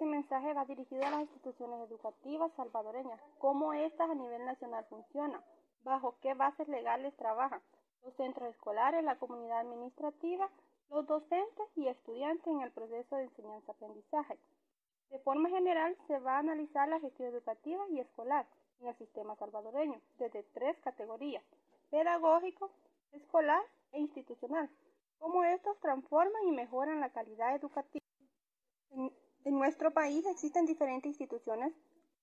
Este mensaje va dirigido a las instituciones educativas salvadoreñas, cómo éstas a nivel nacional funcionan, bajo qué bases legales trabajan, los centros escolares, la comunidad administrativa, los docentes y estudiantes en el proceso de enseñanza-aprendizaje. De forma general, se va a analizar la gestión educativa y escolar en el sistema salvadoreño desde tres categorías, pedagógico, escolar e institucional, cómo estos transforman y mejoran la calidad educativa. En nuestro país existen diferentes instituciones,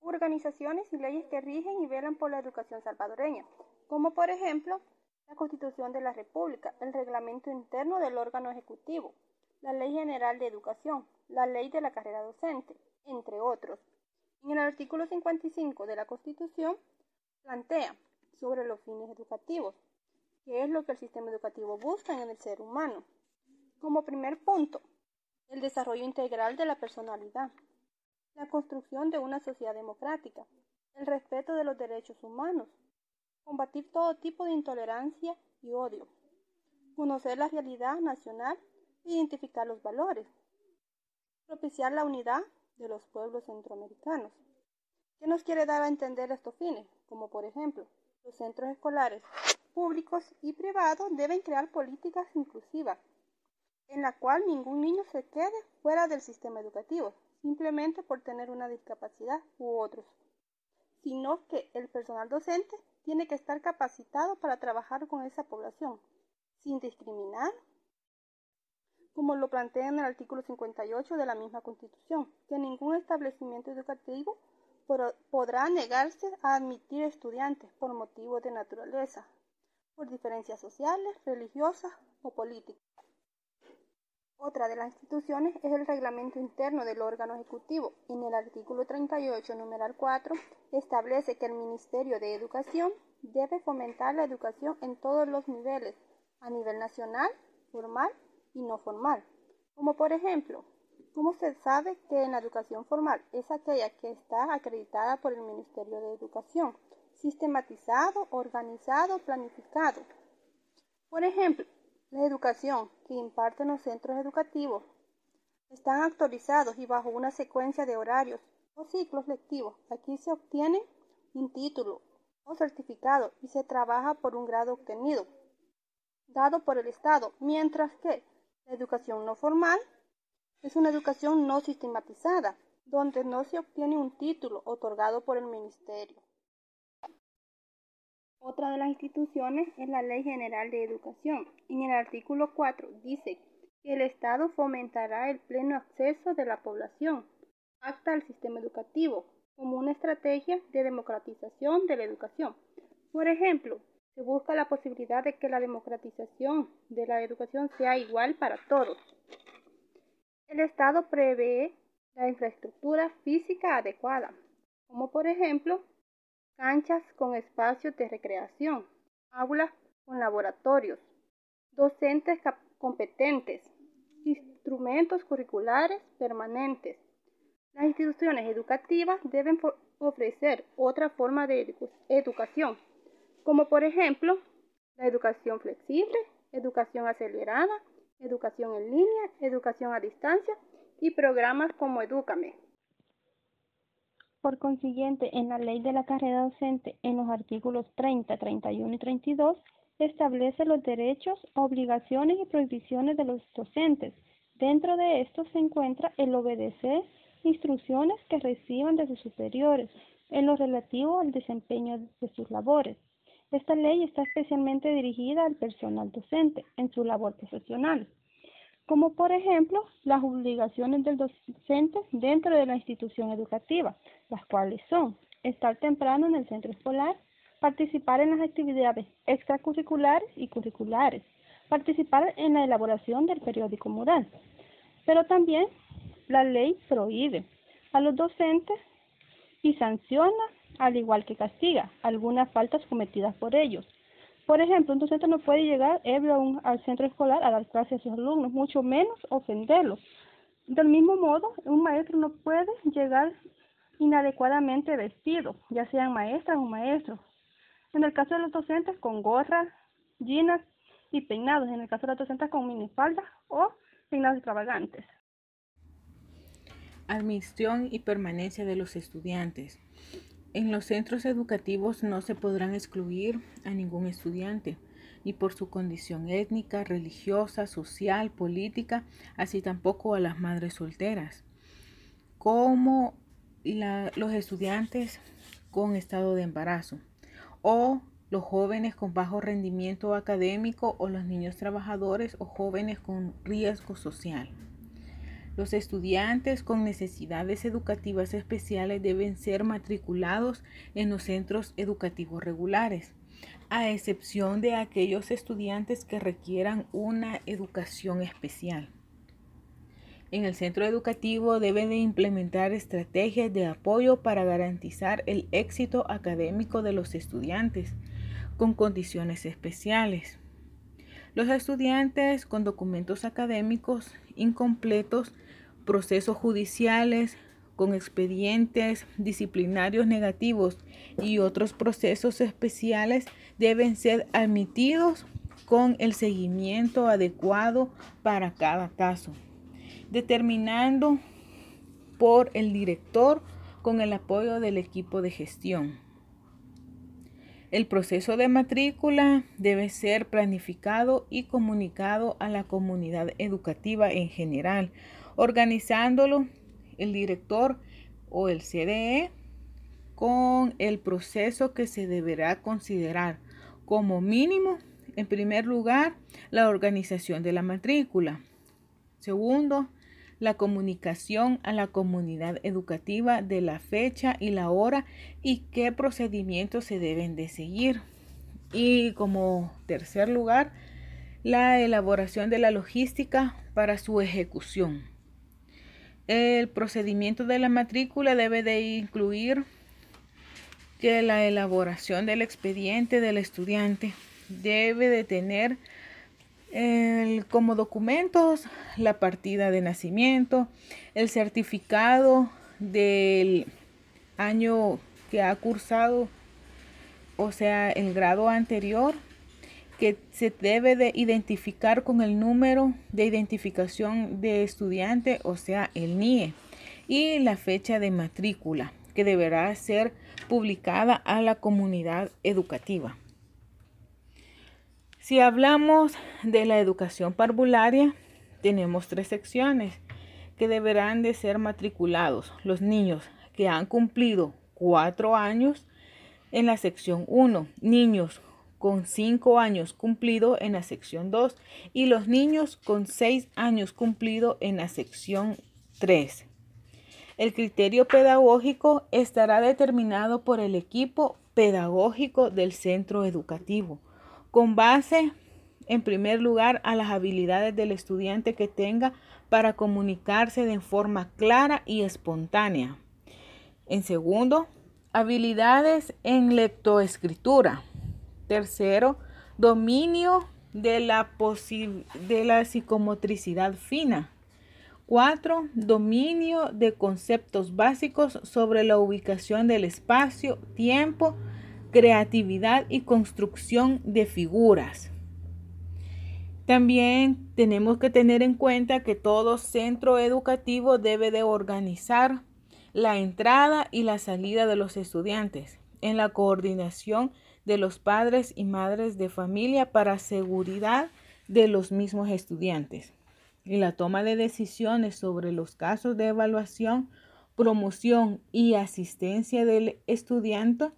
organizaciones y leyes que rigen y velan por la educación salvadoreña, como por ejemplo la Constitución de la República, el reglamento interno del órgano ejecutivo, la Ley General de Educación, la Ley de la Carrera Docente, entre otros. En el artículo 55 de la Constitución plantea sobre los fines educativos, qué es lo que el sistema educativo busca en el ser humano. Como primer punto, el desarrollo integral de la personalidad, la construcción de una sociedad democrática, el respeto de los derechos humanos, combatir todo tipo de intolerancia y odio, conocer la realidad nacional e identificar los valores, propiciar la unidad de los pueblos centroamericanos. ¿Qué nos quiere dar a entender estos fines? Como por ejemplo, los centros escolares públicos y privados deben crear políticas inclusivas, en la cual ningún niño se quede fuera del sistema educativo, simplemente por tener una discapacidad u otros, sino que el personal docente tiene que estar capacitado para trabajar con esa población, sin discriminar, como lo plantea en el artículo 58 de la misma Constitución, que ningún establecimiento educativo podrá negarse a admitir estudiantes por motivos de naturaleza, por diferencias sociales, religiosas o políticas. Otra de las instituciones es el reglamento interno del órgano ejecutivo. En el artículo 38, numeral 4, establece que el Ministerio de Educación debe fomentar la educación en todos los niveles, a nivel nacional, formal y no formal. Como por ejemplo, ¿cómo se sabe que en la educación formal es aquella que está acreditada por el Ministerio de Educación? Sistematizado, organizado, planificado. Por ejemplo, la educación que imparten los centros educativos están actualizados y bajo una secuencia de horarios o ciclos lectivos. Aquí se obtiene un título o certificado y se trabaja por un grado obtenido, dado por el Estado, mientras que la educación no formal es una educación no sistematizada, donde no se obtiene un título otorgado por el Ministerio. Otra de las instituciones es la Ley General de Educación. En el artículo 4 dice que el Estado fomentará el pleno acceso de la población hasta el sistema educativo como una estrategia de democratización de la educación. Por ejemplo, se busca la posibilidad de que la democratización de la educación sea igual para todos. El Estado prevé la infraestructura física adecuada, como por ejemplo canchas con espacios de recreación, aulas con laboratorios, docentes competentes, instrumentos curriculares permanentes. Las instituciones educativas deben ofrecer otra forma de educación, como por ejemplo la educación flexible, educación acelerada, educación en línea, educación a distancia y programas como Edúcame. Por consiguiente, en la ley de la carrera docente, en los artículos 30, 31 y 32, establece los derechos, obligaciones y prohibiciones de los docentes. Dentro de esto se encuentra el obedecer instrucciones que reciban de sus superiores en lo relativo al desempeño de sus labores. Esta ley está especialmente dirigida al personal docente en su labor profesional como por ejemplo las obligaciones del docente dentro de la institución educativa, las cuales son estar temprano en el centro escolar, participar en las actividades extracurriculares y curriculares, participar en la elaboración del periódico mural. Pero también la ley prohíbe a los docentes y sanciona, al igual que castiga, algunas faltas cometidas por ellos. Por ejemplo, un docente no puede llegar ebrio al centro escolar a dar clases a sus alumnos, mucho menos ofenderlos. Del mismo modo, un maestro no puede llegar inadecuadamente vestido, ya sean maestras o maestros. En el caso de los docentes, con gorras, jeans y peinados. En el caso de los docentes, con minifaldas o peinados extravagantes. Admisión y permanencia de los estudiantes. En los centros educativos no se podrán excluir a ningún estudiante, ni por su condición étnica, religiosa, social, política, así tampoco a las madres solteras, como los estudiantes con estado de embarazo o los jóvenes con bajo rendimiento académico o los niños trabajadores o jóvenes con riesgo social. Los estudiantes con necesidades educativas especiales deben ser matriculados en los centros educativos regulares, a excepción de aquellos estudiantes que requieran una educación especial. En el centro educativo deben de implementar estrategias de apoyo para garantizar el éxito académico de los estudiantes con condiciones especiales. Los estudiantes con documentos académicos incompletos procesos judiciales con expedientes disciplinarios negativos y otros procesos especiales deben ser admitidos con el seguimiento adecuado para cada caso, determinando por el director con el apoyo del equipo de gestión. El proceso de matrícula debe ser planificado y comunicado a la comunidad educativa en general organizándolo el director o el CDE con el proceso que se deberá considerar como mínimo, en primer lugar, la organización de la matrícula. Segundo, la comunicación a la comunidad educativa de la fecha y la hora y qué procedimientos se deben de seguir. Y como tercer lugar, la elaboración de la logística para su ejecución. El procedimiento de la matrícula debe de incluir que la elaboración del expediente del estudiante debe de tener como documentos la partida de nacimiento, el certificado del año que ha cursado, o sea, el grado anterior, que se debe de identificar con el número de identificación de estudiante, o sea, el NIE, y la fecha de matrícula, que deberá ser publicada a la comunidad educativa. Si hablamos de la educación parvularia, tenemos tres secciones que deberán de ser matriculados los niños que han cumplido cuatro años en la sección 1, niños con 5 años cumplido en la sección 2 y los niños con 6 años cumplido en la sección 3. El criterio pedagógico estará determinado por el equipo pedagógico del centro educativo, con base, en primer lugar, a las habilidades del estudiante que tenga para comunicarse de forma clara y espontánea. En segundo, habilidades en lectoescritura. Tercero, dominio de la, de la psicomotricidad fina. Cuatro, dominio de conceptos básicos sobre la ubicación del espacio, tiempo, creatividad y construcción de figuras. También tenemos que tener en cuenta que todo centro educativo debe de organizar la entrada y la salida de los estudiantes en la coordinación de los padres y madres de familia para seguridad de los mismos estudiantes y la toma de decisiones sobre los casos de evaluación, promoción y asistencia del estudiante.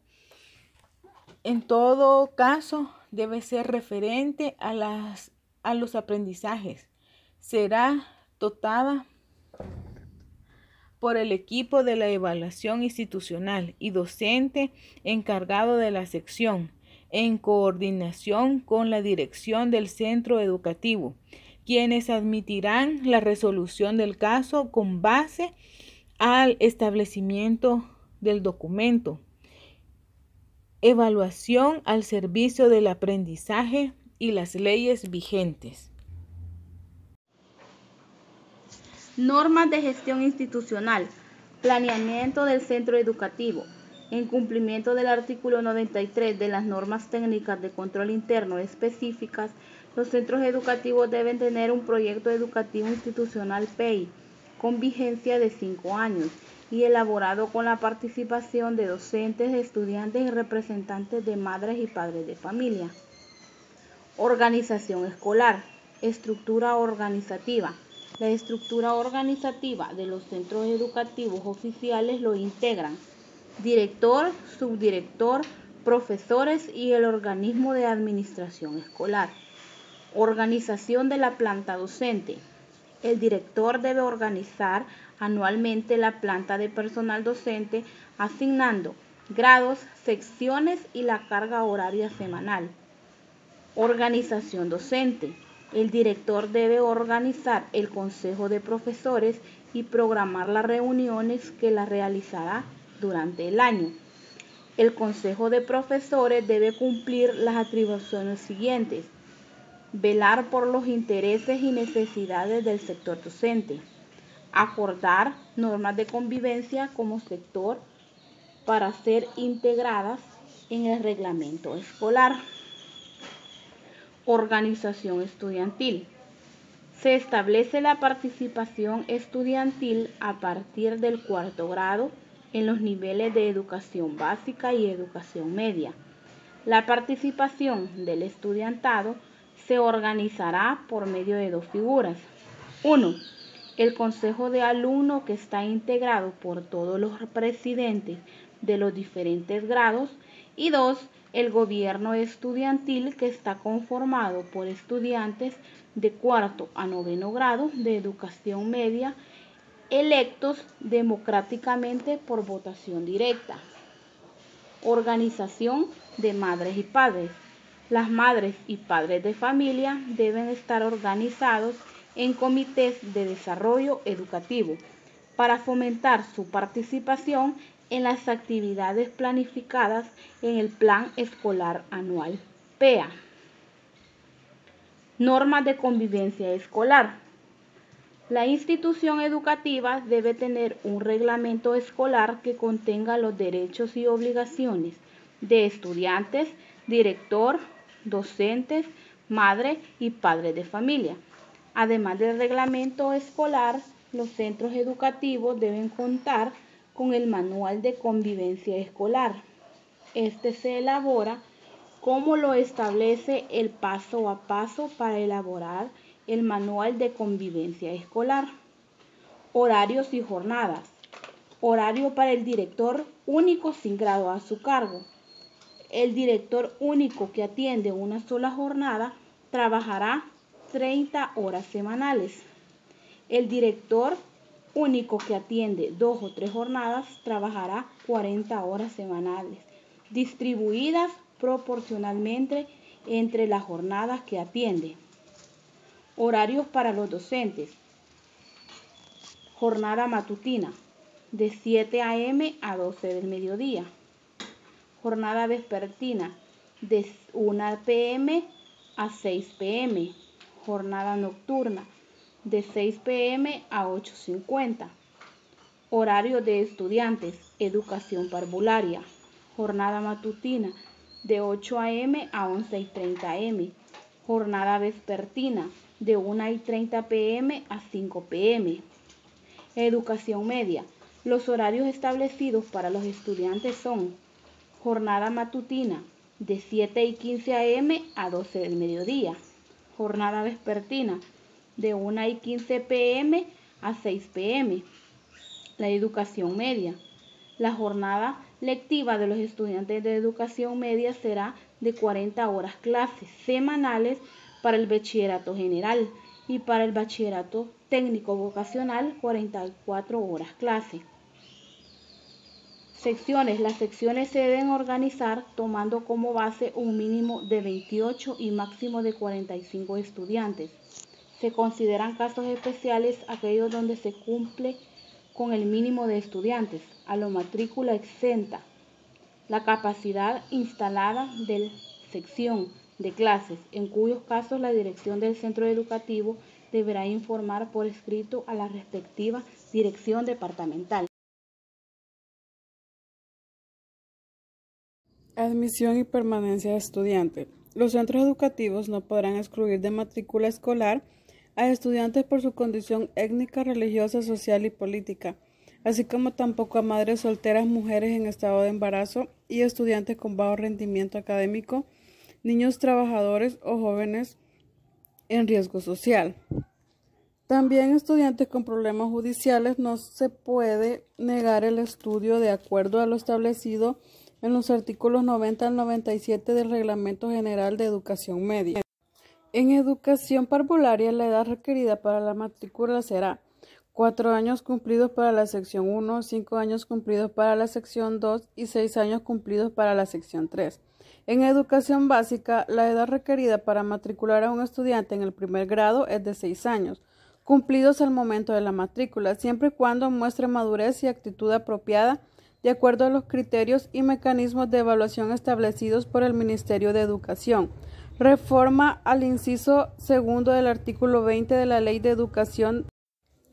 En todo caso, debe ser referente a, las, a los aprendizajes. Será dotada por el equipo de la evaluación institucional y docente encargado de la sección, en coordinación con la dirección del centro educativo, quienes admitirán la resolución del caso con base al establecimiento del documento. Evaluación al servicio del aprendizaje y las leyes vigentes. Normas de gestión institucional. Planeamiento del centro educativo. En cumplimiento del artículo 93 de las normas técnicas de control interno específicas, los centros educativos deben tener un proyecto educativo institucional PEI con vigencia de cinco años y elaborado con la participación de docentes, estudiantes y representantes de madres y padres de familia. Organización escolar. Estructura organizativa. La estructura organizativa de los centros educativos oficiales lo integran director, subdirector, profesores y el organismo de administración escolar. Organización de la planta docente. El director debe organizar anualmente la planta de personal docente asignando grados, secciones y la carga horaria semanal. Organización docente. El director debe organizar el consejo de profesores y programar las reuniones que la realizará durante el año. El consejo de profesores debe cumplir las atribuciones siguientes. Velar por los intereses y necesidades del sector docente. Acordar normas de convivencia como sector para ser integradas en el reglamento escolar. Organización estudiantil. Se establece la participación estudiantil a partir del cuarto grado en los niveles de educación básica y educación media. La participación del estudiantado se organizará por medio de dos figuras. Uno, el consejo de alumno que está integrado por todos los presidentes de los diferentes grados y dos, el gobierno estudiantil que está conformado por estudiantes de cuarto a noveno grado de educación media electos democráticamente por votación directa. Organización de madres y padres. Las madres y padres de familia deben estar organizados en comités de desarrollo educativo para fomentar su participación en las actividades planificadas en el Plan Escolar Anual PEA. Normas de convivencia escolar. La institución educativa debe tener un reglamento escolar que contenga los derechos y obligaciones de estudiantes, director, docentes, madre y padre de familia. Además del reglamento escolar, los centros educativos deben contar con el manual de convivencia escolar. Este se elabora como lo establece el paso a paso para elaborar el manual de convivencia escolar. Horarios y jornadas. Horario para el director único sin grado a su cargo. El director único que atiende una sola jornada trabajará 30 horas semanales. El director único que atiende dos o tres jornadas trabajará 40 horas semanales, distribuidas proporcionalmente entre las jornadas que atiende. Horarios para los docentes. Jornada matutina de 7 a.m. a 12 del mediodía. Jornada vespertina de 1 p.m. a 6 p.m. Jornada nocturna de 6 pm a 8.50. Horario de estudiantes, educación parvularia. Jornada matutina de 8 am a 11.30 am. Jornada vespertina de 1.30 pm a 5 pm. Educación media. Los horarios establecidos para los estudiantes son jornada matutina de 7 y 15 am a 12 del mediodía. Jornada vespertina de 1 y 15 pm a 6 pm. La educación media. La jornada lectiva de los estudiantes de educación media será de 40 horas clases semanales para el bachillerato general y para el bachillerato técnico vocacional 44 horas clase. Secciones. Las secciones se deben organizar tomando como base un mínimo de 28 y máximo de 45 estudiantes. Se consideran casos especiales aquellos donde se cumple con el mínimo de estudiantes, a la matrícula exenta, la capacidad instalada de sección de clases, en cuyos casos la dirección del centro educativo deberá informar por escrito a la respectiva dirección departamental. Admisión y permanencia de estudiante. Los centros educativos no podrán excluir de matrícula escolar a estudiantes por su condición étnica, religiosa, social y política, así como tampoco a madres solteras, mujeres en estado de embarazo y estudiantes con bajo rendimiento académico, niños trabajadores o jóvenes en riesgo social. También estudiantes con problemas judiciales no se puede negar el estudio de acuerdo a lo establecido en los artículos 90 al 97 del Reglamento General de Educación Media. En educación parvularia, la edad requerida para la matrícula será cuatro años cumplidos para la sección 1, cinco años cumplidos para la sección 2 y seis años cumplidos para la sección 3. En educación básica, la edad requerida para matricular a un estudiante en el primer grado es de seis años, cumplidos al momento de la matrícula, siempre y cuando muestre madurez y actitud apropiada de acuerdo a los criterios y mecanismos de evaluación establecidos por el Ministerio de Educación. Reforma al inciso segundo del artículo 20 de la Ley de Educación.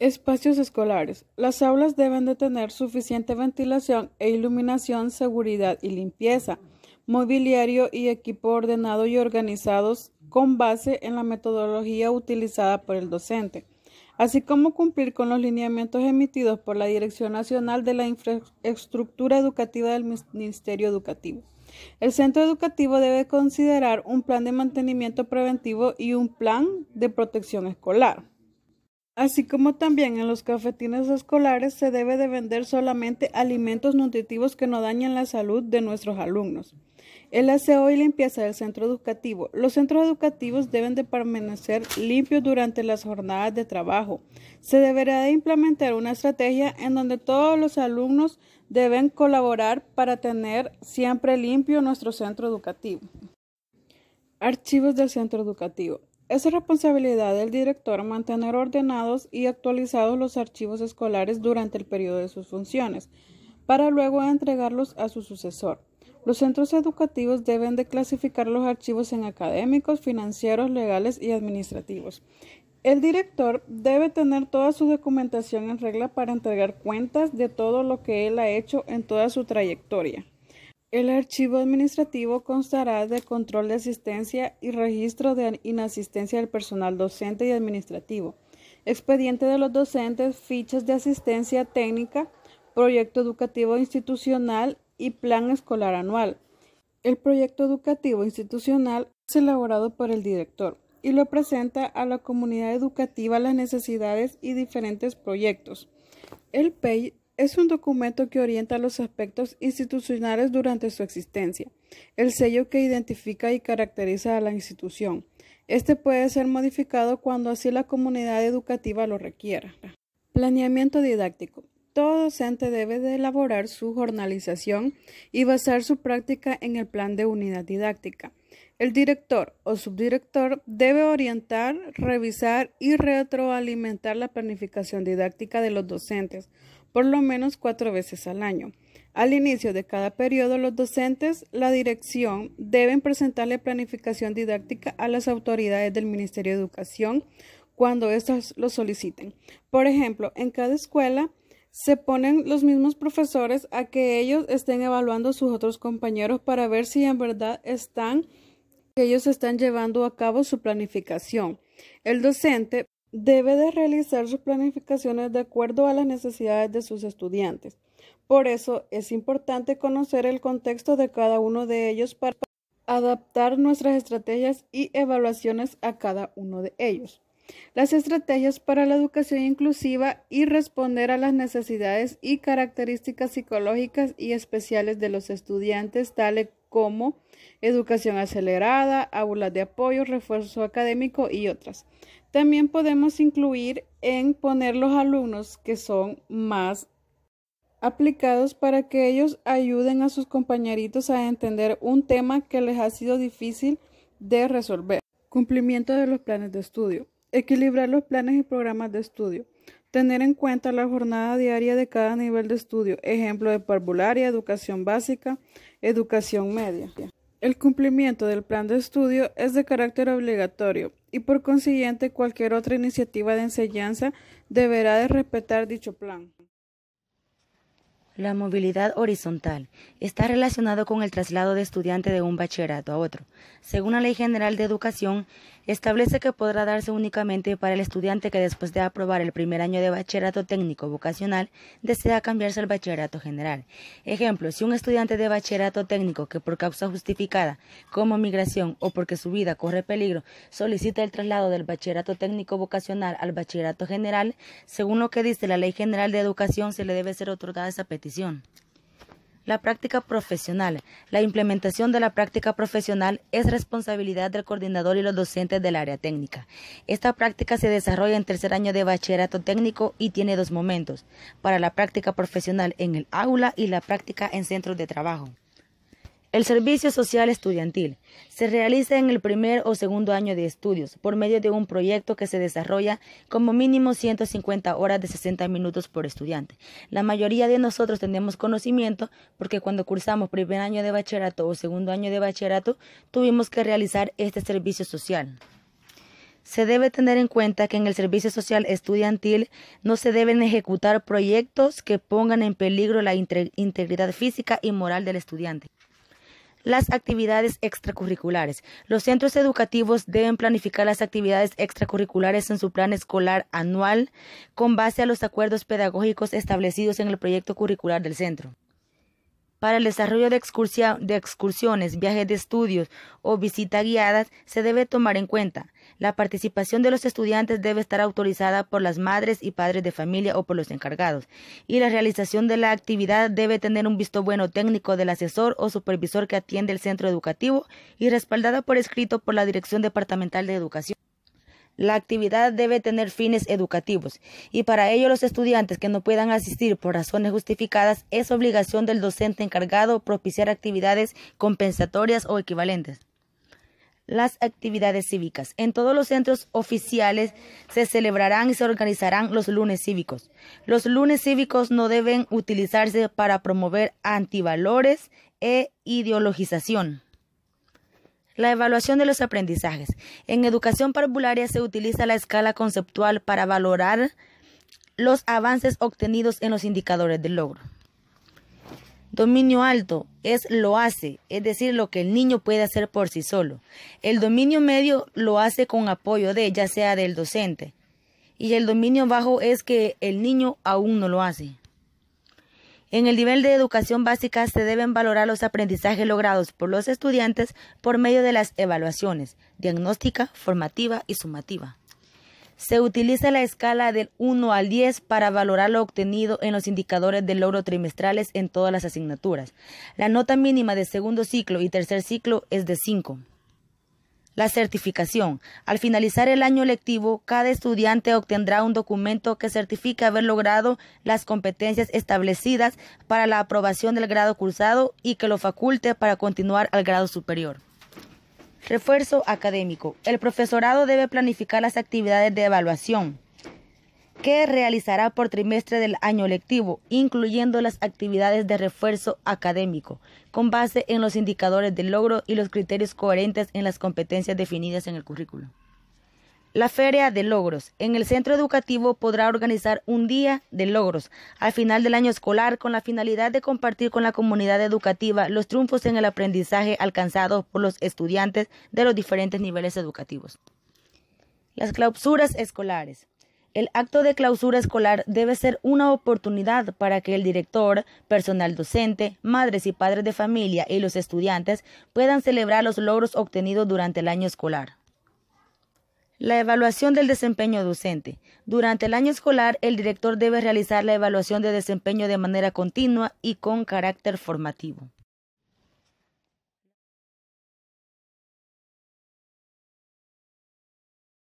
Espacios escolares. Las aulas deben de tener suficiente ventilación e iluminación, seguridad y limpieza, mobiliario y equipo ordenado y organizados con base en la metodología utilizada por el docente así como cumplir con los lineamientos emitidos por la Dirección Nacional de la Infraestructura Educativa del Ministerio Educativo. El centro educativo debe considerar un plan de mantenimiento preventivo y un plan de protección escolar. Así como también en los cafetines escolares se debe de vender solamente alimentos nutritivos que no dañen la salud de nuestros alumnos. El aseo y limpieza del centro educativo. Los centros educativos deben de permanecer limpios durante las jornadas de trabajo. Se deberá de implementar una estrategia en donde todos los alumnos deben colaborar para tener siempre limpio nuestro centro educativo. Archivos del centro educativo. Es responsabilidad del director mantener ordenados y actualizados los archivos escolares durante el periodo de sus funciones, para luego entregarlos a su sucesor. Los centros educativos deben de clasificar los archivos en académicos, financieros, legales y administrativos. El director debe tener toda su documentación en regla para entregar cuentas de todo lo que él ha hecho en toda su trayectoria. El archivo administrativo constará de control de asistencia y registro de inasistencia del personal docente y administrativo, expediente de los docentes, fichas de asistencia técnica, proyecto educativo institucional y plan escolar anual. El proyecto educativo institucional es elaborado por el director y lo presenta a la comunidad educativa las necesidades y diferentes proyectos. El PEI es un documento que orienta los aspectos institucionales durante su existencia, el sello que identifica y caracteriza a la institución. Este puede ser modificado cuando así la comunidad educativa lo requiera. Planeamiento didáctico. Todo docente debe de elaborar su jornalización y basar su práctica en el plan de unidad didáctica. El director o subdirector debe orientar, revisar y retroalimentar la planificación didáctica de los docentes por lo menos cuatro veces al año. Al inicio de cada periodo, los docentes, la dirección, deben presentarle planificación didáctica a las autoridades del Ministerio de Educación cuando éstas lo soliciten. Por ejemplo, en cada escuela, se ponen los mismos profesores a que ellos estén evaluando a sus otros compañeros para ver si en verdad están ellos están llevando a cabo su planificación. El docente debe de realizar sus planificaciones de acuerdo a las necesidades de sus estudiantes. Por eso es importante conocer el contexto de cada uno de ellos para adaptar nuestras estrategias y evaluaciones a cada uno de ellos las estrategias para la educación inclusiva y responder a las necesidades y características psicológicas y especiales de los estudiantes, tales como educación acelerada, aulas de apoyo, refuerzo académico y otras. También podemos incluir en poner los alumnos que son más aplicados para que ellos ayuden a sus compañeritos a entender un tema que les ha sido difícil de resolver. Cumplimiento de los planes de estudio. Equilibrar los planes y programas de estudio. Tener en cuenta la jornada diaria de cada nivel de estudio, ejemplo de parvularia, educación básica, educación media. El cumplimiento del plan de estudio es de carácter obligatorio y por consiguiente cualquier otra iniciativa de enseñanza deberá de respetar dicho plan. La movilidad horizontal está relacionado con el traslado de estudiante de un bachillerato a otro. Según la Ley General de Educación, establece que podrá darse únicamente para el estudiante que después de aprobar el primer año de bachillerato técnico vocacional desea cambiarse al bachillerato general. Ejemplo, si un estudiante de bachillerato técnico que por causa justificada, como migración o porque su vida corre peligro, solicita el traslado del bachillerato técnico vocacional al bachillerato general, según lo que dice la Ley General de Educación, se le debe ser otorgada esa petición. La práctica profesional. La implementación de la práctica profesional es responsabilidad del coordinador y los docentes del área técnica. Esta práctica se desarrolla en tercer año de bachillerato técnico y tiene dos momentos, para la práctica profesional en el aula y la práctica en centros de trabajo. El servicio social estudiantil se realiza en el primer o segundo año de estudios por medio de un proyecto que se desarrolla como mínimo 150 horas de 60 minutos por estudiante. La mayoría de nosotros tenemos conocimiento porque cuando cursamos primer año de bachillerato o segundo año de bachillerato tuvimos que realizar este servicio social. Se debe tener en cuenta que en el servicio social estudiantil no se deben ejecutar proyectos que pongan en peligro la integridad física y moral del estudiante. Las actividades extracurriculares. Los centros educativos deben planificar las actividades extracurriculares en su plan escolar anual con base a los acuerdos pedagógicos establecidos en el proyecto curricular del centro. Para el desarrollo de, excursiones, viajes de estudios o visitas guiadas se debe tomar en cuenta la participación de los estudiantes debe estar autorizada por las madres y padres de familia o por los encargados, y la realización de la actividad debe tener un visto bueno técnico del asesor o supervisor que atiende el centro educativo y respaldada por escrito por la Dirección Departamental de Educación. La actividad debe tener fines educativos y para ello los estudiantes que no puedan asistir por razones justificadas es obligación del docente encargado propiciar actividades compensatorias o equivalentes las actividades cívicas. En todos los centros oficiales se celebrarán y se organizarán los lunes cívicos. Los lunes cívicos no deben utilizarse para promover antivalores e ideologización. La evaluación de los aprendizajes. En educación parvularia se utiliza la escala conceptual para valorar los avances obtenidos en los indicadores del logro. Dominio alto es lo hace, es decir, lo que el niño puede hacer por sí solo. El dominio medio lo hace con apoyo de, ya sea del docente. Y el dominio bajo es que el niño aún no lo hace. En el nivel de educación básica se deben valorar los aprendizajes logrados por los estudiantes por medio de las evaluaciones diagnóstica, formativa y sumativa. Se utiliza la escala del 1 al 10 para valorar lo obtenido en los indicadores de logro trimestrales en todas las asignaturas. La nota mínima de segundo ciclo y tercer ciclo es de 5. La certificación. Al finalizar el año lectivo, cada estudiante obtendrá un documento que certifique haber logrado las competencias establecidas para la aprobación del grado cursado y que lo faculte para continuar al grado superior. Refuerzo académico. El profesorado debe planificar las actividades de evaluación que realizará por trimestre del año lectivo, incluyendo las actividades de refuerzo académico, con base en los indicadores de logro y los criterios coherentes en las competencias definidas en el currículo. La Feria de Logros. En el centro educativo podrá organizar un día de logros al final del año escolar con la finalidad de compartir con la comunidad educativa los triunfos en el aprendizaje alcanzados por los estudiantes de los diferentes niveles educativos. Las clausuras escolares. El acto de clausura escolar debe ser una oportunidad para que el director, personal docente, madres y padres de familia y los estudiantes puedan celebrar los logros obtenidos durante el año escolar. La evaluación del desempeño docente. Durante el año escolar, el director debe realizar la evaluación de desempeño de manera continua y con carácter formativo.